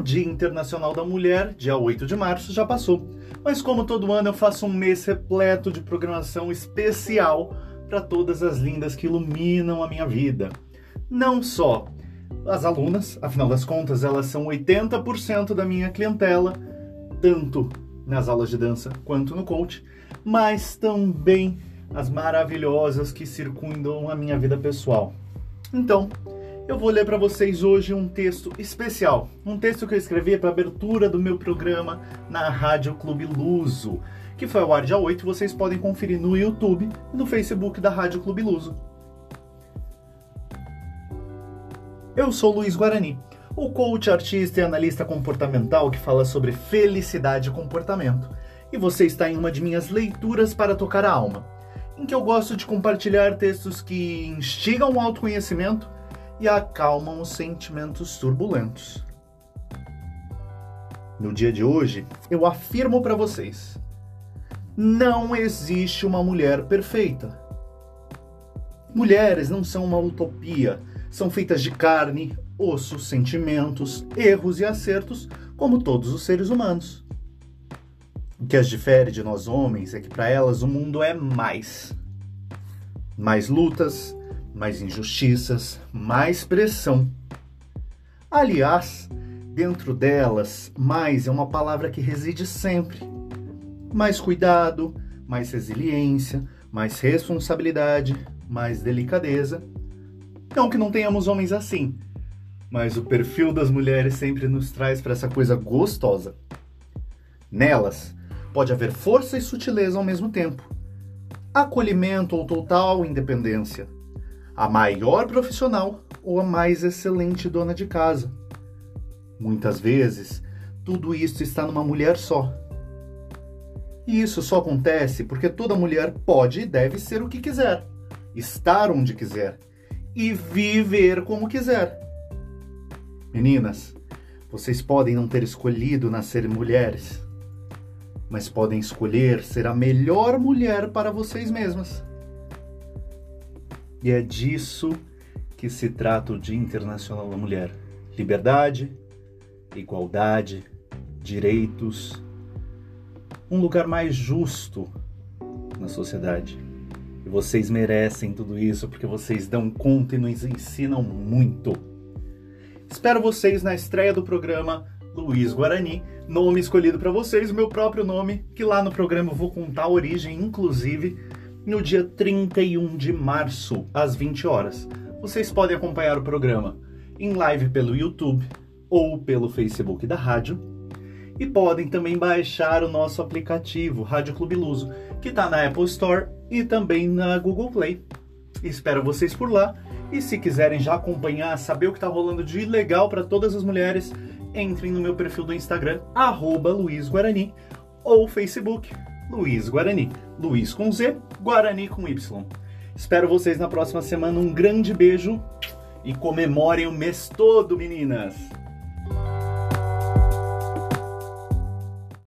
Dia Internacional da Mulher, dia 8 de março, já passou. Mas como todo ano eu faço um mês repleto de programação especial para todas as lindas que iluminam a minha vida. Não só as alunas, afinal das contas, elas são 80% da minha clientela, tanto nas aulas de dança quanto no coach, mas também as maravilhosas que circundam a minha vida pessoal. Então, eu vou ler para vocês hoje um texto especial, um texto que eu escrevi para abertura do meu programa na Rádio Clube Luso, que foi ao ar dia 8, vocês podem conferir no YouTube e no Facebook da Rádio Clube Luso. Eu sou Luiz Guarani, o coach, artista e analista comportamental que fala sobre felicidade e comportamento. E você está em uma de minhas leituras para tocar a alma, em que eu gosto de compartilhar textos que instigam o autoconhecimento e acalmam os sentimentos turbulentos. No dia de hoje, eu afirmo para vocês: não existe uma mulher perfeita. Mulheres não são uma utopia são feitas de carne, osso, sentimentos, erros e acertos, como todos os seres humanos. O que as difere de nós homens é que para elas o mundo é mais. Mais lutas, mais injustiças, mais pressão. Aliás, dentro delas, mais é uma palavra que reside sempre. Mais cuidado, mais resiliência, mais responsabilidade, mais delicadeza não que não tenhamos homens assim, mas o perfil das mulheres sempre nos traz para essa coisa gostosa. Nelas pode haver força e sutileza ao mesmo tempo, acolhimento ou total independência, a maior profissional ou a mais excelente dona de casa. Muitas vezes, tudo isso está numa mulher só. E isso só acontece porque toda mulher pode e deve ser o que quiser, estar onde quiser e viver como quiser. Meninas, vocês podem não ter escolhido nascer mulheres, mas podem escolher ser a melhor mulher para vocês mesmas. E é disso que se trata o Dia Internacional da Mulher: liberdade, igualdade, direitos, um lugar mais justo na sociedade. E vocês merecem tudo isso porque vocês dão conta e nos ensinam muito. Espero vocês na estreia do programa Luiz Guarani, nome escolhido para vocês, o meu próprio nome, que lá no programa eu vou contar a origem, inclusive no dia 31 de março, às 20 horas. Vocês podem acompanhar o programa em live pelo YouTube ou pelo Facebook da rádio e podem também baixar o nosso aplicativo Rádio Clube Luso, que está na Apple Store e também na Google Play. Espero vocês por lá. E se quiserem já acompanhar, saber o que está rolando de legal para todas as mulheres, entrem no meu perfil do Instagram, arroba Luiz Guarani, ou Facebook, Luiz Guarani. Luiz com Z, Guarani com Y. Espero vocês na próxima semana. Um grande beijo e comemorem o mês todo, meninas!